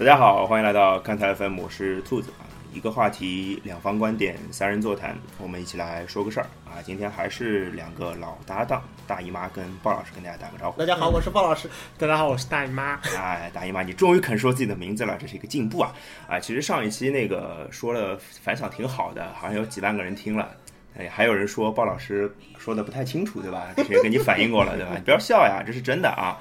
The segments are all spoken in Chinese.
大家好，欢迎来到看台 FM，我是兔子啊。一个话题，两方观点，三人座谈，我们一起来说个事儿啊。今天还是两个老搭档，大姨妈跟鲍老师跟大家打个招呼。大家好，我是鲍老师。大家好，我是大姨妈。哎，大姨妈，你终于肯说自己的名字了，这是一个进步啊！啊，其实上一期那个说了反响挺好的，好像有几万个人听了。哎，还有人说鲍老师说的不太清楚，对吧？之前给你反映过了，对吧？你不要笑呀，这是真的啊。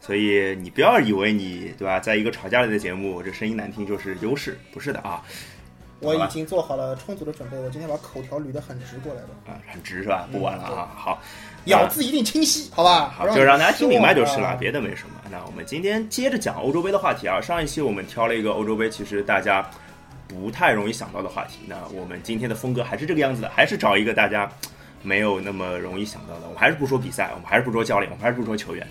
所以你不要以为你对吧，在一个吵架类的节目，这声音难听就是优势，不是的啊。我已经做好了充足的准备，我今天把口条捋得很直过来的。啊，很直是吧？不玩了啊。好，咬字一定清晰，好吧？好，就让大家听明白就是了，别的没什么。那我们今天接着讲欧洲杯的话题啊。上一期我们挑了一个欧洲杯，其实大家不太容易想到的话题。那我们今天的风格还是这个样子的，还是找一个大家没有那么容易想到的。我们还是不说比赛，我们还是不说教练，我们还是不说球员。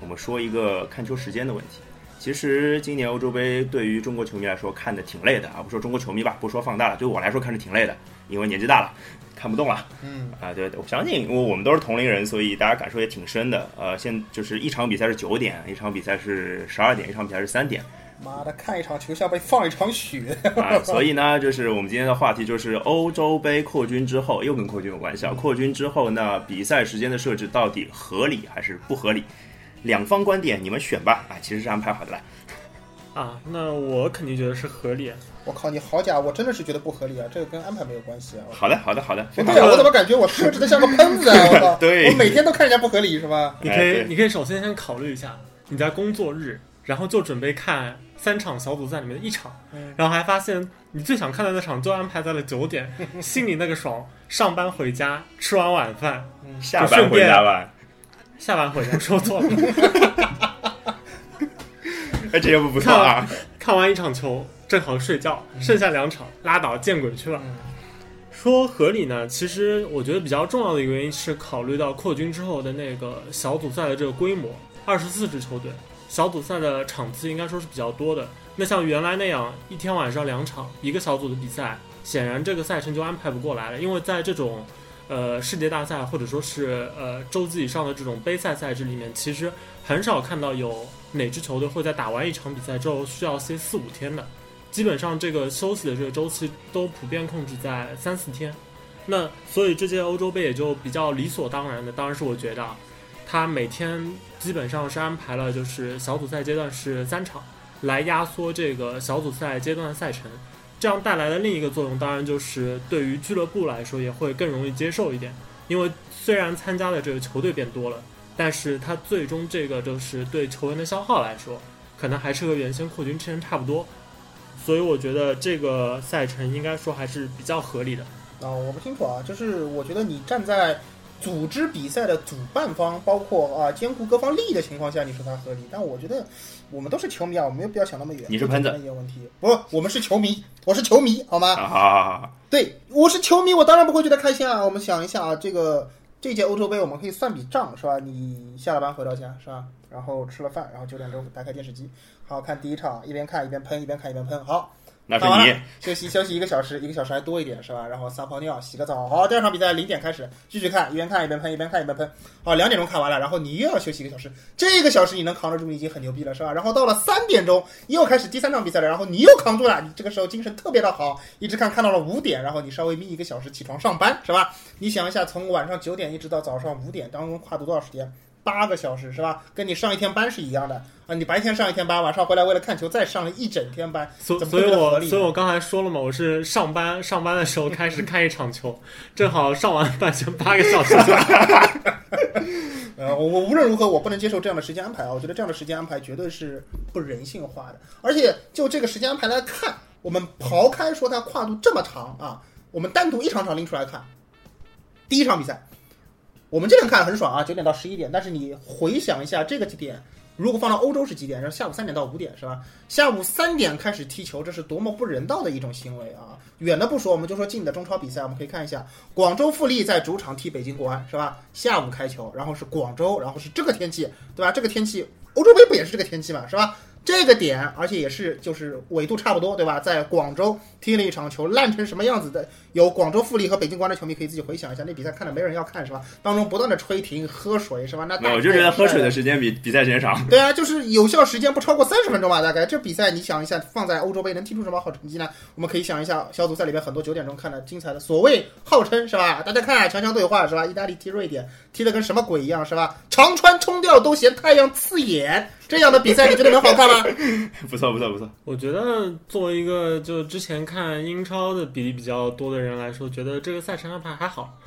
我们说一个看球时间的问题。其实今年欧洲杯对于中国球迷来说看的挺累的啊，不说中国球迷吧，不说放大了，对我来说看着挺累的，因为年纪大了，看不动了。嗯啊，对，我相信，因为我们都是同龄人，所以大家感受也挺深的。呃，现就是一场比赛是九点，一场比赛是十二点，一场比赛是三点。妈的，看一场球像被放一场雪 啊！所以呢，就是我们今天的话题就是欧洲杯扩军之后，又跟扩军有关系啊。扩军之后，那比赛时间的设置到底合理还是不合理？两方观点，你们选吧。啊，其实是安排好的啦。啊，那我肯定觉得是合理。我靠，你好假！我真的是觉得不合理啊，这个跟安排没有关系啊。好的，好的，好的。对啊，我怎么感觉我设置的像个喷子啊？我靠！对，我每天都看人家不合理是吧？你可以，你可以首先先考虑一下，你在工作日，然后就准备看三场小组赛里面的一场，然后还发现你最想看的那场就安排在了九点，心里那个爽！上班回家，吃完晚饭，下班回家吧。下班回家说错了，哎，这节目不错啊！看完一场球，正好睡觉，剩下两场拉倒，见鬼去了。说合理呢？其实我觉得比较重要的一个原因是考虑到扩军之后的那个小组赛的这个规模，二十四支球队，小组赛的场次应该说是比较多的。那像原来那样一天晚上两场一个小组的比赛，显然这个赛程就安排不过来了，因为在这种。呃，世界大赛或者说是呃洲际以上的这种杯赛赛制里面，其实很少看到有哪支球队会在打完一场比赛之后需要歇四五天的，基本上这个休息的这个周期都普遍控制在三四天。那所以这届欧洲杯也就比较理所当然的，当然是我觉得，他每天基本上是安排了就是小组赛阶段是三场，来压缩这个小组赛阶段的赛程。这样带来的另一个作用，当然就是对于俱乐部来说也会更容易接受一点。因为虽然参加的这个球队变多了，但是它最终这个就是对球员的消耗来说，可能还是和原先扩军之前差不多。所以我觉得这个赛程应该说还是比较合理的。啊，我不清楚啊，就是我觉得你站在。组织比赛的主办方，包括啊兼顾各方利益的情况下，你说它合理？但我觉得我们都是球迷啊，我没有必要想那么远。你是喷子？有问题？不，我们是球迷，我是球迷，好吗？好好好。对，我是球迷，我当然不会觉得开心啊。我们想一下啊，这个这届欧洲杯，我们可以算笔账，是吧？你下了班回到家，是吧？然后吃了饭，然后九点钟打开电视机，好看第一场，一边看一边喷，一边看一边喷，好。那是你休息休息一个小时，一个小时还多一点是吧？然后撒泡尿，洗个澡。好，第二场比赛零点开始，继续看，一边看一边喷，一边看一边喷。好，两点钟看完了，然后你又要休息一个小时。这个小时你能扛得住，你已经很牛逼了，是吧？然后到了三点钟又开始第三场比赛了，然后你又扛住了，你这个时候精神特别的好，一直看看到了五点，然后你稍微眯一个小时起床上班，是吧？你想一下，从晚上九点一直到早上五点当中跨度多少时间？八个小时是吧？跟你上一天班是一样的啊！你白天上一天班，晚上回来为了看球再上了一整天班，所所以，我所以我刚才说了嘛，我是上班上班的时候开始看一场球，正好上完班前八个小时。呃，我我无论如何我不能接受这样的时间安排啊！我觉得这样的时间安排绝对是不人性化的。而且就这个时间安排来看，我们刨开说它跨度这么长啊，我们单独一场场拎出来看，第一场比赛。我们这边看很爽啊，九点到十一点。但是你回想一下，这个几点如果放到欧洲是几点？是下午三点到五点，是吧？下午三点开始踢球，这是多么不人道的一种行为啊！远的不说，我们就说近的中超比赛，我们可以看一下，广州富力在主场踢北京国安，是吧？下午开球，然后是广州，然后是这个天气，对吧？这个天气，欧洲杯不也是这个天气嘛，是吧？这个点，而且也是就是纬度差不多，对吧？在广州踢了一场球，烂成什么样子的？有广州富力和北京国安的球迷可以自己回想一下，那比赛看的没人要看是吧？当中不断的吹停、喝水是吧？那那我就觉得喝水的时间比比赛时间长。对啊，就是有效时间不超过三十分钟吧，大概。这比赛你想一下，放在欧洲杯能踢出什么好成绩呢？我们可以想一下，小组赛里边很多九点钟看的精彩的，所谓号称是吧？大家看强强对话是吧？意大利踢瑞典，踢的跟什么鬼一样是吧？长川冲吊都嫌太阳刺眼，这样的比赛你觉得能好看吗？不错不错不错，我觉得作为一个就之前看英超的比例比较多的人来说，觉得这个赛程安排还好，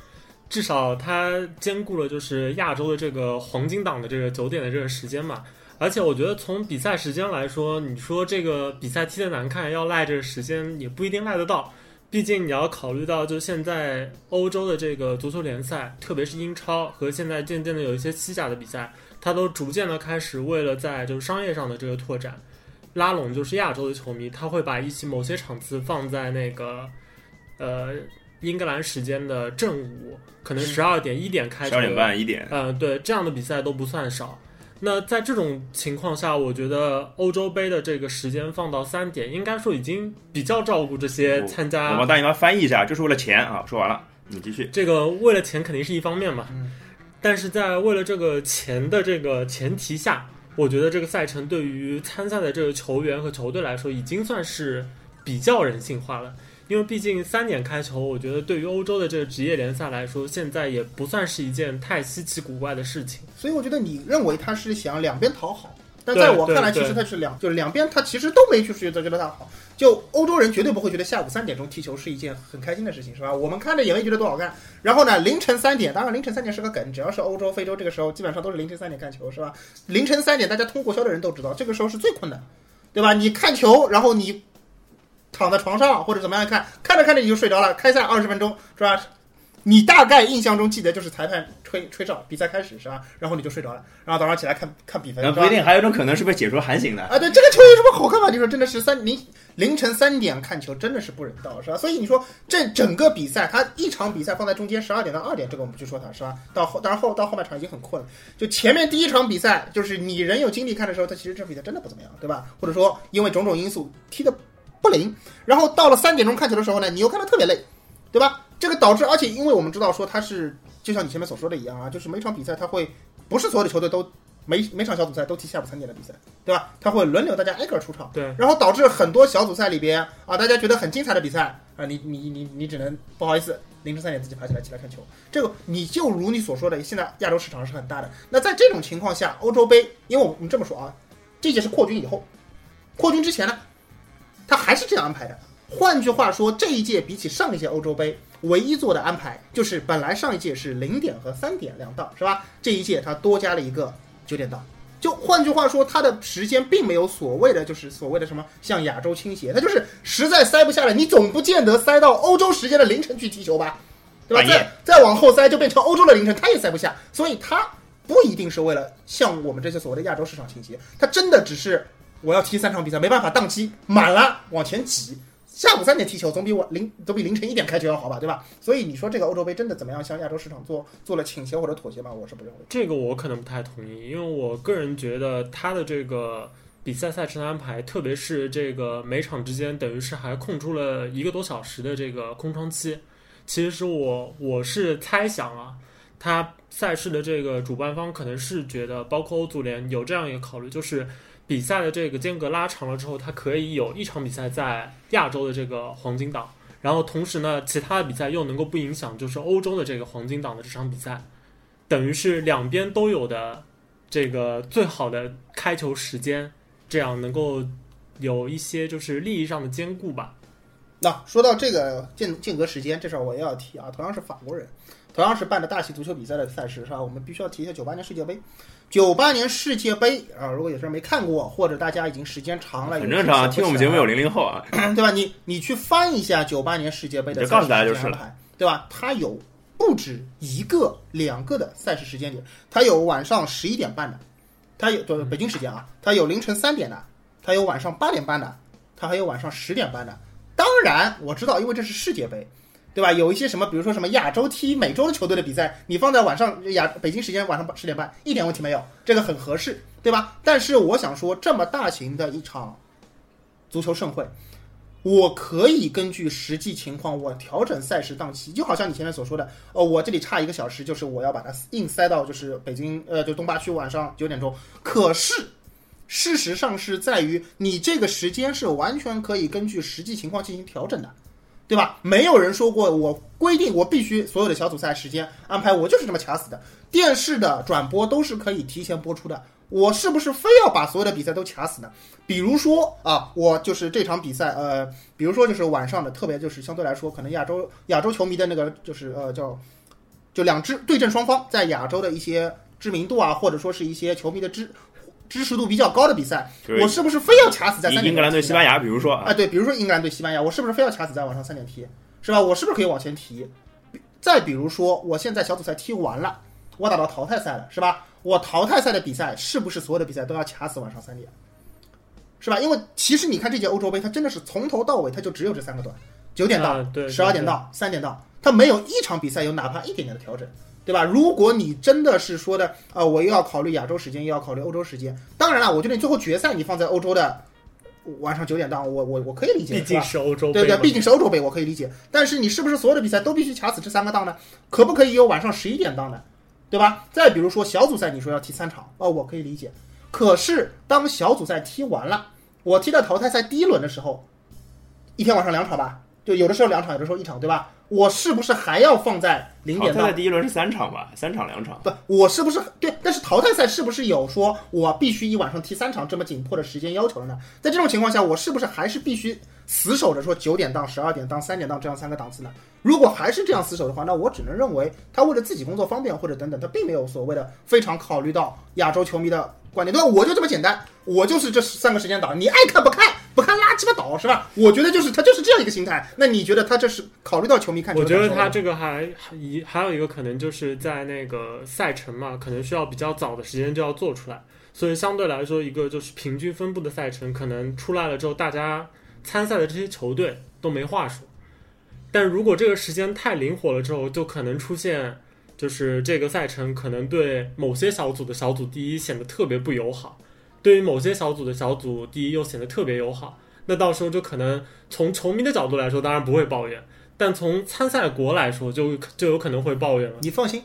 至少它兼顾了就是亚洲的这个黄金档的这个九点的这个时间嘛。而且我觉得从比赛时间来说，你说这个比赛踢得难看，要赖这个时间也不一定赖得到。毕竟你要考虑到，就现在欧洲的这个足球联赛，特别是英超和现在渐渐的有一些西甲的比赛，它都逐渐的开始为了在就是商业上的这个拓展，拉拢就是亚洲的球迷，他会把一些某些场次放在那个呃英格兰时间的正午，可能十二点一点开始，十二点半一点，嗯，对，这样的比赛都不算少。那在这种情况下，我觉得欧洲杯的这个时间放到三点，应该说已经比较照顾这些参加。我帮大姨妈翻译一下，就是为了钱啊！说完了，你继续。这个为了钱肯定是一方面嘛，嗯但是在为了这个钱的这个前提下，我觉得这个赛程对于参赛的这个球员和球队来说，已经算是比较人性化了。因为毕竟三点开球，我觉得对于欧洲的这个职业联赛来说，现在也不算是一件太稀奇古怪的事情。所以我觉得你认为他是想两边讨好，但在我看来，其实他是两，就是两边他其实都没去觉得觉得他好。就欧洲人绝对不会觉得下午三点钟踢球是一件很开心的事情，是吧？我们看着也没觉得多好看。然后呢，凌晨三点，当然凌晨三点是个梗，只要是欧洲、非洲这个时候，基本上都是凌晨三点看球，是吧？凌晨三点，大家通过销的人都知道，这个时候是最困难，对吧？你看球，然后你躺在床上或者怎么样看，看着看着你就睡着了，开赛二十分钟，是吧？你大概印象中记得就是裁判吹吹哨，比赛开始是吧？然后你就睡着了，然后早上起来看看比分，那不一定，还有一种可能是被解说喊醒的。啊，对，这个球有什么好看吗？你说真的是三凌凌晨三点看球，真的是不人道，是吧？所以你说这整个比赛，它一场比赛放在中间十二点到二点，这个我们不去说它是吧？到后当然后到后半场已经很困了，就前面第一场比赛，就是你人有精力看的时候，它其实这比赛真的不怎么样，对吧？或者说因为种种因素踢的不灵，然后到了三点钟看球的时候呢，你又看得特别累，对吧？这个导致，而且因为我们知道说它是就像你前面所说的一样啊，就是每场比赛它会不是所有的球队都每每场小组赛都踢下午三点的比赛，对吧？它会轮流大家挨个儿出场。对，然后导致很多小组赛里边啊，大家觉得很精彩的比赛啊，你你你你只能不好意思，凌晨三点自己爬起来起来看球。这个你就如你所说的，现在亚洲市场是很大的。那在这种情况下，欧洲杯，因为我们这么说啊，这届是扩军以后，扩军之前呢，他还是这样安排的。换句话说，这一届比起上一届欧洲杯，唯一做的安排就是本来上一届是零点和三点两档，是吧？这一届他多加了一个九点档。就换句话说，他的时间并没有所谓的就是所谓的什么向亚洲倾斜，它就是实在塞不下来，你总不见得塞到欧洲时间的凌晨去踢球吧，对吧？再再往后塞就变成欧洲的凌晨，他也塞不下，所以他不一定是为了向我们这些所谓的亚洲市场倾斜，他真的只是我要踢三场比赛，没办法档期满了往前挤。下午三点踢球总比我凌总比凌晨一点开球要好吧，对吧？所以你说这个欧洲杯真的怎么样向亚洲市场做做了倾斜或者妥协吗？我是不认为。这个我可能不太同意，因为我个人觉得他的这个比赛赛程安排，特别是这个每场之间，等于是还空出了一个多小时的这个空窗期。其实我我是猜想啊，他赛事的这个主办方可能是觉得，包括欧足联有这样一个考虑，就是比赛的这个间隔拉长了之后，它可以有一场比赛在亚洲的这个黄金档，然后同时呢，其他的比赛又能够不影响就是欧洲的这个黄金档的这场比赛，等于是两边都有的这个最好的开球时间，这样能够有一些就是利益上的兼顾吧。那、说到这个间间隔时间这事儿，我也要提啊，同样是法国人，同样是办的大型足球比赛的赛事是吧？我们必须要提一下九八年世界杯。九八年世界杯啊，如果有些人没看过，或者大家已经时间长了，很正常，听我们节目有零零后啊，对吧？你你去翻一下九八年世界杯的就告诉大家赛就是了事时间安排，对吧？它有不止一个、两个的赛事时间点，它有晚上十一点半的，它有对北京时间啊，它有凌晨三点的，它有晚上八点半的，它还有晚上十点半的。当然我知道，因为这是世界杯，对吧？有一些什么，比如说什么亚洲踢美洲的球队的比赛，你放在晚上亚北京时间晚上十点半，一点问题没有，这个很合适，对吧？但是我想说，这么大型的一场足球盛会，我可以根据实际情况，我调整赛事档期，就好像你前面所说的，哦，我这里差一个小时，就是我要把它硬塞到就是北京呃就东八区晚上九点钟，可是。事实上是在于你这个时间是完全可以根据实际情况进行调整的，对吧？没有人说过我规定我必须所有的小组赛时间安排，我就是这么卡死的。电视的转播都是可以提前播出的，我是不是非要把所有的比赛都卡死呢？比如说啊，我就是这场比赛，呃，比如说就是晚上的，特别就是相对来说，可能亚洲亚洲球迷的那个就是呃叫，就两支对阵双方在亚洲的一些知名度啊，或者说是一些球迷的知。支持度比较高的比赛，我是不是非要卡死在三点？英格兰对西班牙，比如说啊，对，比如说英格兰对西班牙，我是不是非要卡死在晚上三点踢？是吧？我是不是可以往前提？再比如说，我现在小组赛踢完了，我打到淘汰赛了，是吧？我淘汰赛的比赛是不是所有的比赛都要卡死晚上三点？是吧？因为其实你看这届欧洲杯，它真的是从头到尾，它就只有这三个段，九点到十二点到三点到，它没有一场比赛有哪怕一点点的调整。对吧？如果你真的是说的啊，我又要考虑亚洲时间，又要考虑欧洲时间，当然了，我觉得你最后决赛你放在欧洲的晚上九点档，我我我可以理解，毕竟是欧洲杯，对对，毕竟是欧洲杯，我可以理解。但是你是不是所有的比赛都必须卡死这三个档呢？可不可以有晚上十一点档呢？对吧？再比如说小组赛，你说要踢三场，哦，我可以理解。可是当小组赛踢完了，我踢到淘汰赛第一轮的时候，一天晚上两场吧，就有的时候两场，有的时候一场，对吧？我是不是还要放在零点？淘汰赛第一轮是三场吧？三场两场？不，我是不是对？但是淘汰赛是不是有说我必须一晚上踢三场这么紧迫的时间要求了呢？在这种情况下，我是不是还是必须死守着说九点档、十二点档、三点档这样三个档次呢？如果还是这样死守的话，那我只能认为他为了自己工作方便或者等等，他并没有所谓的非常考虑到亚洲球迷的观点，对吧？我就这么简单，我就是这三个时间档，你爱看不看？不看拉鸡巴倒是吧？我觉得就是他就是这样一个心态。那你觉得他这是考虑到球迷看？我觉得他这个还一还有一个可能就是在那个赛程嘛，可能需要比较早的时间就要做出来，所以相对来说一个就是平均分布的赛程可能出来了之后，大家参赛的这些球队都没话说。但如果这个时间太灵活了之后，就可能出现就是这个赛程可能对某些小组的小组第一显得特别不友好。对于某些小组的小组第一又显得特别友好，那到时候就可能从球迷的角度来说，当然不会抱怨；但从参赛国来说，就就有可能会抱怨了。你放心，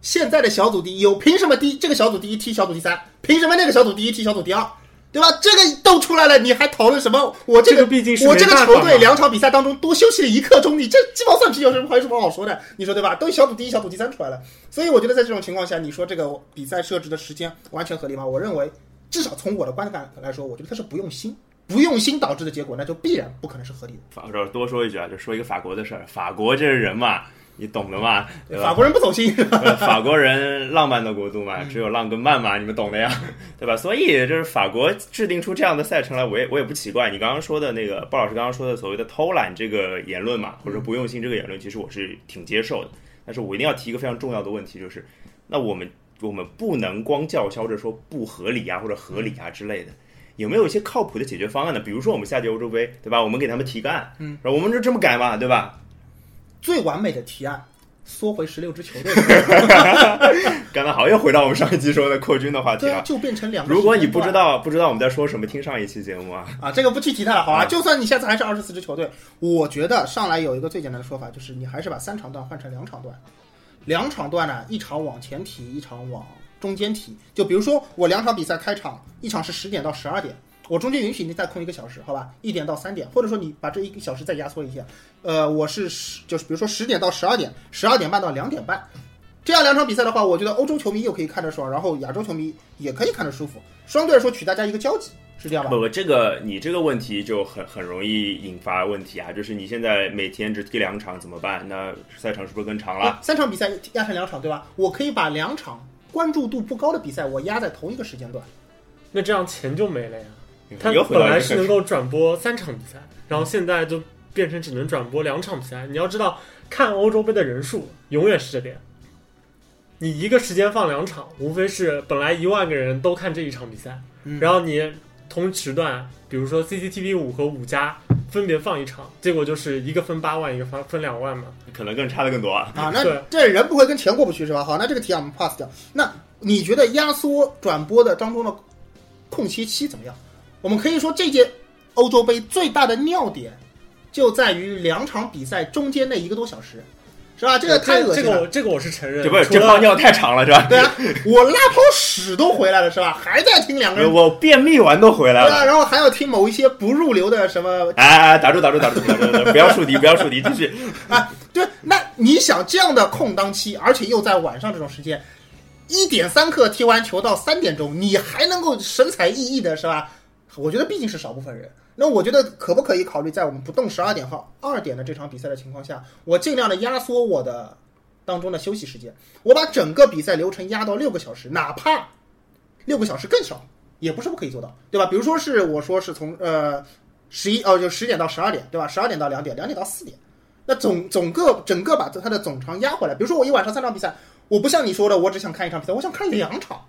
现在的小组第一有凭什么第这个小组第一踢小组第三？凭什么那个小组第一踢小组第二？对吧？这个都出来了，你还讨论什么？我这个毕竟是我这个球队两场比赛当中多休息了一刻钟，你这鸡毛蒜皮有什么还有什么好说的？你说对吧？都小组第一、小组第三出来了，所以我觉得在这种情况下，你说这个比赛设置的时间完全合理吗？我认为。至少从我的观感来说，我觉得他是不用心，不用心导致的结果，那就必然不可能是合理的。法这多说一句啊，就说一个法国的事儿。法国这人嘛，你懂的嘛，对？法国人不走心，法国人浪漫的国度嘛，只有浪跟慢嘛，你们懂的呀，对吧？所以就是法国制定出这样的赛程来，我也我也不奇怪。你刚刚说的那个鲍老师刚刚说的所谓的偷懒这个言论嘛，或者说不用心这个言论，其实我是挺接受的。但是我一定要提一个非常重要的问题，就是那我们。我们不能光叫嚣着说不合理啊或者合理啊之类的，有没有一些靠谱的解决方案呢？比如说我们下届欧洲杯，对吧？我们给他们提个案，嗯，我们就这么改嘛，对吧？最完美的提案，缩回十六支球队。刚才好又回到我们上一期说的扩军的话题了，就变成两。如果你不知道不知道我们在说什么，听上一期节目啊。啊，这个不去提它了，好吧？就算你下次还是二十四支球队，我觉得上来有一个最简单的说法，就是你还是把三场段换成两场段。两场段呢，一场往前提，一场往中间提。就比如说，我两场比赛开场，一场是十点到十二点，我中间允许你再空一个小时，好吧？一点到三点，或者说你把这一个小时再压缩一下。呃，我是十，就是比如说十点到十二点，十二点半到两点半，这样两场比赛的话，我觉得欧洲球迷又可以看得爽，然后亚洲球迷也可以看得舒服，相对来说取大家一个交集。是这样吧？不不，这个你这个问题就很很容易引发问题啊！就是你现在每天只踢两场怎么办？那赛程是不是更长了？三场比赛压成两场，对吧？我可以把两场关注度不高的比赛我压在同一个时间段，那这样钱就没了呀。他本来是能够转播三场比赛，然后现在就变成只能转播两场比赛。你要知道，看欧洲杯的人数永远是这点。你一个时间放两场，无非是本来一万个人都看这一场比赛，然后你。同时段，比如说 CCTV 五和五加分别放一场，结果就是一个分八万，一个分分两万嘛。可能更差的更多啊。啊，那这人不会跟钱过不去是吧？好，那这个题啊我们 pass 掉。那你觉得压缩转播的当中的空隙期怎么样？我们可以说这届欧洲杯最大的尿点就在于两场比赛中间那一个多小时，是吧？这个太恶这心了。个我这个我是承认，这不是这泡尿太长了是吧？对啊，我拉泡屎都回来了是吧？还在听两个人我便秘完都回来对啊，了。然后还要听某一些不入流的什么哎哎，哎打住打住打住打住打住！不要树敌，不要树敌，继续。啊，对，那你想这样的空档期，而且又在晚上这种时间，一点三刻踢完球到三点钟，你还能够神采奕奕的是吧？我觉得毕竟是少部分人。那我觉得可不可以考虑在我们不动十二点和二点的这场比赛的情况下，我尽量的压缩我的当中的休息时间，我把整个比赛流程压到六个小时，哪怕六个小时更少，也不是不可以做到，对吧？比如说是我说是从呃十一哦就十点到十二点，对吧？十二点到两点，两点到四点。那总总个整个把它的总长压回来。比如说我一晚上三场比赛，我不像你说的，我只想看一场比赛，我想看两场，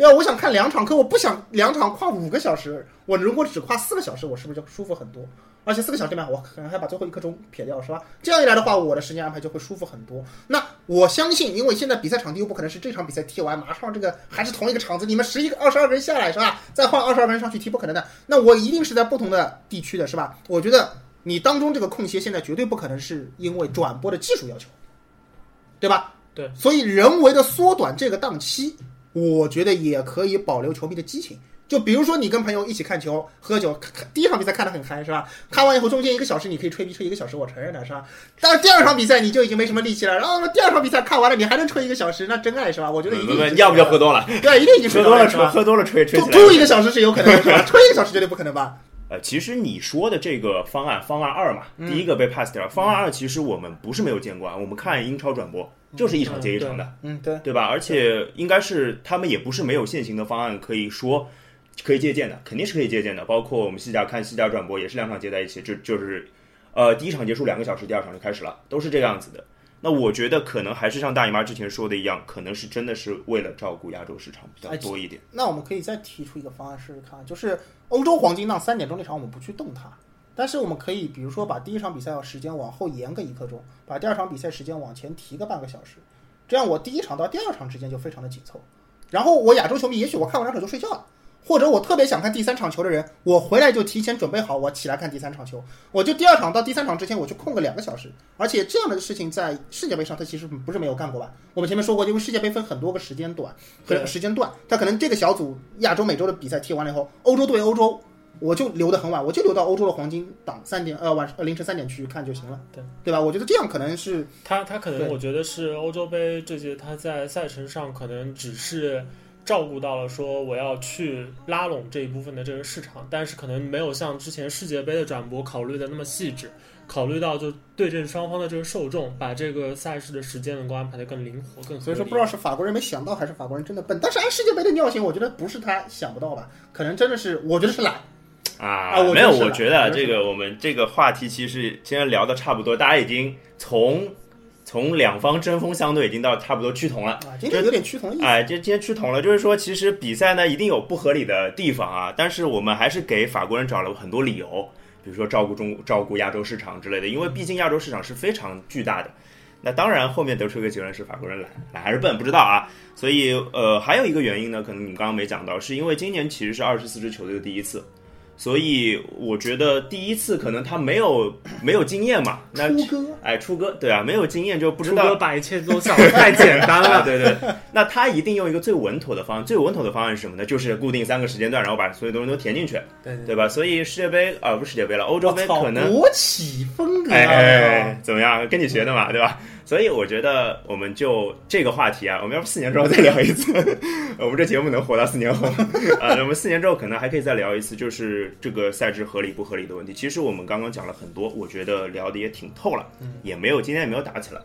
对啊，我想看两场，可我不想两场跨五个小时。我如果只跨四个小时，我是不是就舒服很多？而且四个小时里面，我可能还把最后一刻钟撇掉，是吧？这样一来的话，我的时间安排就会舒服很多。那我相信，因为现在比赛场地又不可能是这场比赛踢完马上这个还是同一个场子，你们十一个、二十二个人下来是吧？再换二十二个人上去踢，不可能的。那我一定是在不同的地区的是吧？我觉得你当中这个空隙现在绝对不可能是因为转播的技术要求，对吧？对，所以人为的缩短这个档期，我觉得也可以保留球迷的激情。就比如说你跟朋友一起看球、喝酒，第一场比赛看得很嗨，是吧？看完以后中间一个小时你可以吹逼吹一个小时，我承认的是吧？但是第二场比赛你就已经没什么力气了，然后第二场比赛看完了你还能吹一个小时，那真爱是吧？我觉得一定已经不不，要不就喝多了，对，一定已经喝多了，是吧？喝多了吹吹吐一个小时是有可能的，是吧？吹一个小时绝对不可能吧？呃，其实你说的这个方案，方案二嘛，第一个被 pass 掉。方案二其实我们不是没有见过啊，我们看英超转播就是一场接一场的，嗯，对，对吧？而且应该是他们也不是没有现行的方案可以说可以借鉴的，肯定是可以借鉴的。包括我们西甲看西甲转播也是两场接在一起，就就是呃第一场结束两个小时，第二场就开始了，都是这个样子的。那我觉得可能还是像大姨妈之前说的一样，可能是真的是为了照顾亚洲市场比较多一点。那我们可以再提出一个方案试试看，就是欧洲黄金档三点钟那场我们不去动它，但是我们可以比如说把第一场比赛时间往后延个一刻钟，把第二场比赛时间往前提个半个小时，这样我第一场到第二场之间就非常的紧凑。然后我亚洲球迷，也许我看完两场就睡觉了，或者我特别想看第三场球的人，我回来就提前准备好，我起来看第三场球，我就第二场到第三场之前我就空个两个小时。而且这样的事情在世界杯上他其实不是没有干过吧？我们前面说过，因为世界杯分很多个时间段和对时间段，他可能这个小组亚洲、美洲的比赛踢完了以后，欧洲对欧洲。我就留得很晚，我就留到欧洲的黄金档三点呃晚呃凌晨三点去看就行了，对对吧？我觉得这样可能是他他可能我觉得是欧洲杯这届他在赛程上可能只是照顾到了说我要去拉拢这一部分的这个市场，但是可能没有像之前世界杯的转播考虑的那么细致，考虑到就对阵双方的这个受众，把这个赛事的时间能够安排的更灵活、更合理。所以说不知道是法国人没想到，还是法国人真的笨。但是按世界杯的尿性，我觉得不是他想不到吧，可能真的是，我觉得是懒。啊，没有，我觉得这个我们这个话题其实今天聊的差不多，大家已经从从两方针锋相对，已经到差不多趋同了。啊，今天有点趋同的意思。哎，这今天趋同了，就是说，其实比赛呢一定有不合理的地方啊，但是我们还是给法国人找了很多理由，比如说照顾中照顾亚洲市场之类的，因为毕竟亚洲市场是非常巨大的。那当然，后面得出一个结论是法国人懒，懒还是笨，不知道啊。所以，呃，还有一个原因呢，可能你们刚刚没讲到，是因为今年其实是二十四支球队的第一次，所以我觉得第一次可能他没有 没有经验嘛，那出歌哎出歌对啊，没有经验就不知朱道哥把一切都想的太简单啊，了。对对，那他一定用一个最稳妥的方案。最稳妥的方案是什么呢？就是固定三个时间段，然后把所有东西都填进去，对对对吧？所以世界杯啊、不是世界杯了，欧洲杯可能国企风格啊！哎哎哎，怎么样？跟你学的嘛，对吧？所以我觉得我们就这个话题啊，我们要不四年之后再聊一次，我们这节目能活到四年后啊？我们四年之后可能还可以再聊一次，就是这个赛制合理不合理的问题。其实我们刚刚讲了很多，我觉得聊的也挺透了，也没有今天也没有打起来，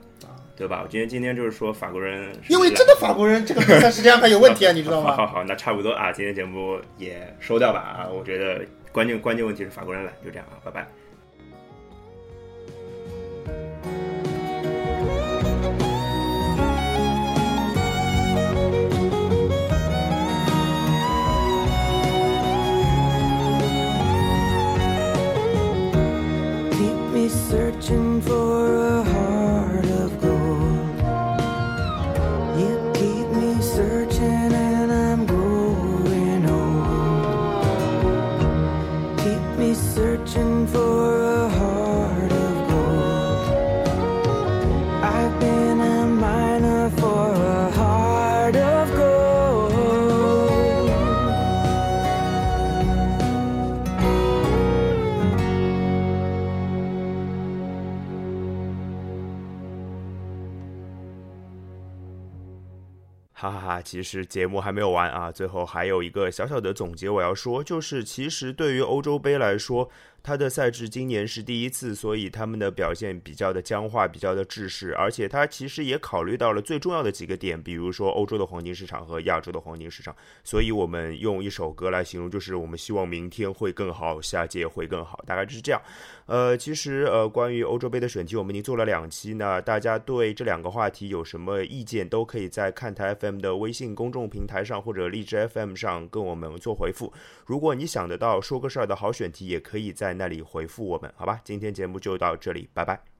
对吧？我今天今天就是说法国人因为真的法国人这个比赛时间安排有问题啊，你知道吗？好好好，那差不多啊，今天节目也收掉吧啊！我觉得关键关键问题是法国人懒，就这样啊，拜拜。Searching for a 其实节目还没有完啊，最后还有一个小小的总结我要说，就是其实对于欧洲杯来说，它的赛制今年是第一次，所以他们的表现比较的僵化，比较的制式，而且它其实也考虑到了最重要的几个点，比如说欧洲的黄金市场和亚洲的黄金市场，所以我们用一首歌来形容，就是我们希望明天会更好，下届会更好，大概就是这样。呃，其实呃，关于欧洲杯的选题，我们已经做了两期呢。大家对这两个话题有什么意见，都可以在看台 FM 的微信公众平台上或者荔枝 FM 上跟我们做回复。如果你想得到说个事儿的好选题，也可以在那里回复我们，好吧？今天节目就到这里，拜拜。